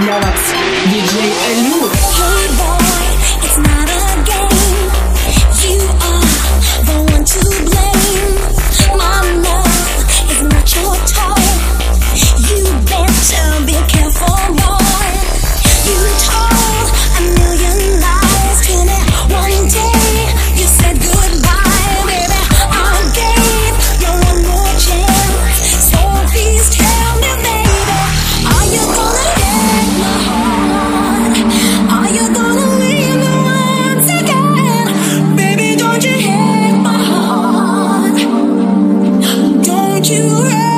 для вас. Диджей Элюр. Hey boy, it's not you around.